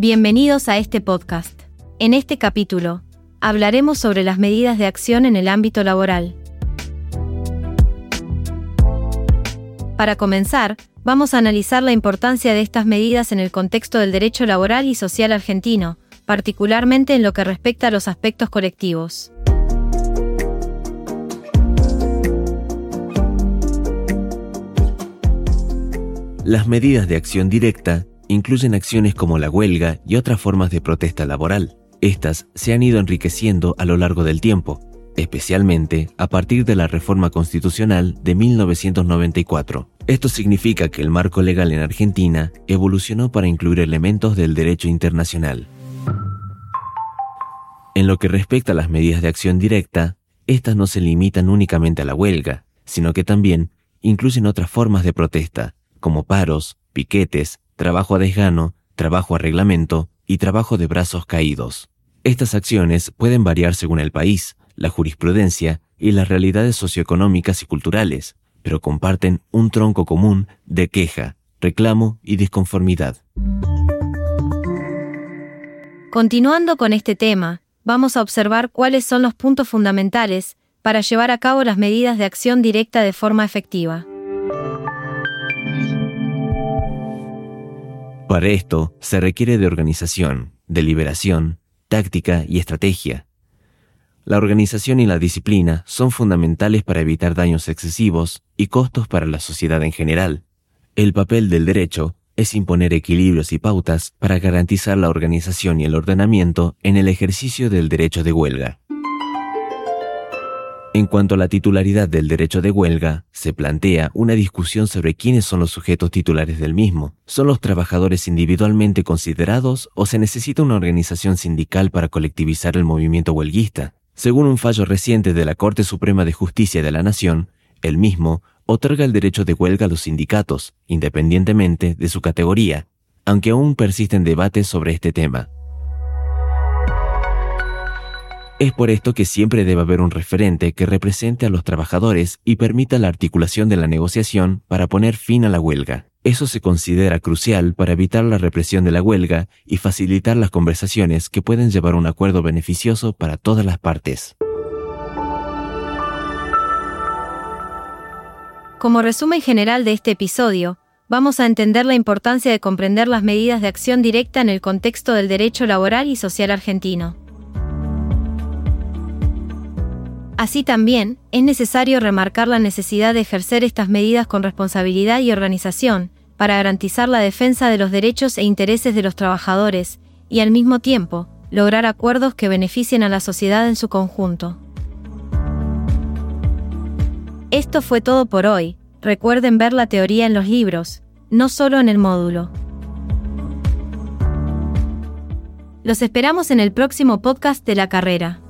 Bienvenidos a este podcast. En este capítulo, hablaremos sobre las medidas de acción en el ámbito laboral. Para comenzar, vamos a analizar la importancia de estas medidas en el contexto del derecho laboral y social argentino, particularmente en lo que respecta a los aspectos colectivos. Las medidas de acción directa incluyen acciones como la huelga y otras formas de protesta laboral. Estas se han ido enriqueciendo a lo largo del tiempo, especialmente a partir de la reforma constitucional de 1994. Esto significa que el marco legal en Argentina evolucionó para incluir elementos del derecho internacional. En lo que respecta a las medidas de acción directa, estas no se limitan únicamente a la huelga, sino que también incluyen otras formas de protesta, como paros, piquetes, trabajo a desgano, trabajo a reglamento y trabajo de brazos caídos. Estas acciones pueden variar según el país, la jurisprudencia y las realidades socioeconómicas y culturales, pero comparten un tronco común de queja, reclamo y disconformidad. Continuando con este tema, vamos a observar cuáles son los puntos fundamentales para llevar a cabo las medidas de acción directa de forma efectiva. Para esto se requiere de organización, deliberación, táctica y estrategia. La organización y la disciplina son fundamentales para evitar daños excesivos y costos para la sociedad en general. El papel del derecho es imponer equilibrios y pautas para garantizar la organización y el ordenamiento en el ejercicio del derecho de huelga. En cuanto a la titularidad del derecho de huelga, se plantea una discusión sobre quiénes son los sujetos titulares del mismo. ¿Son los trabajadores individualmente considerados o se necesita una organización sindical para colectivizar el movimiento huelguista? Según un fallo reciente de la Corte Suprema de Justicia de la Nación, el mismo otorga el derecho de huelga a los sindicatos, independientemente de su categoría, aunque aún persisten debates sobre este tema. Es por esto que siempre debe haber un referente que represente a los trabajadores y permita la articulación de la negociación para poner fin a la huelga. Eso se considera crucial para evitar la represión de la huelga y facilitar las conversaciones que pueden llevar a un acuerdo beneficioso para todas las partes. Como resumen general de este episodio, vamos a entender la importancia de comprender las medidas de acción directa en el contexto del derecho laboral y social argentino. Así también, es necesario remarcar la necesidad de ejercer estas medidas con responsabilidad y organización, para garantizar la defensa de los derechos e intereses de los trabajadores, y al mismo tiempo, lograr acuerdos que beneficien a la sociedad en su conjunto. Esto fue todo por hoy, recuerden ver la teoría en los libros, no solo en el módulo. Los esperamos en el próximo podcast de la carrera.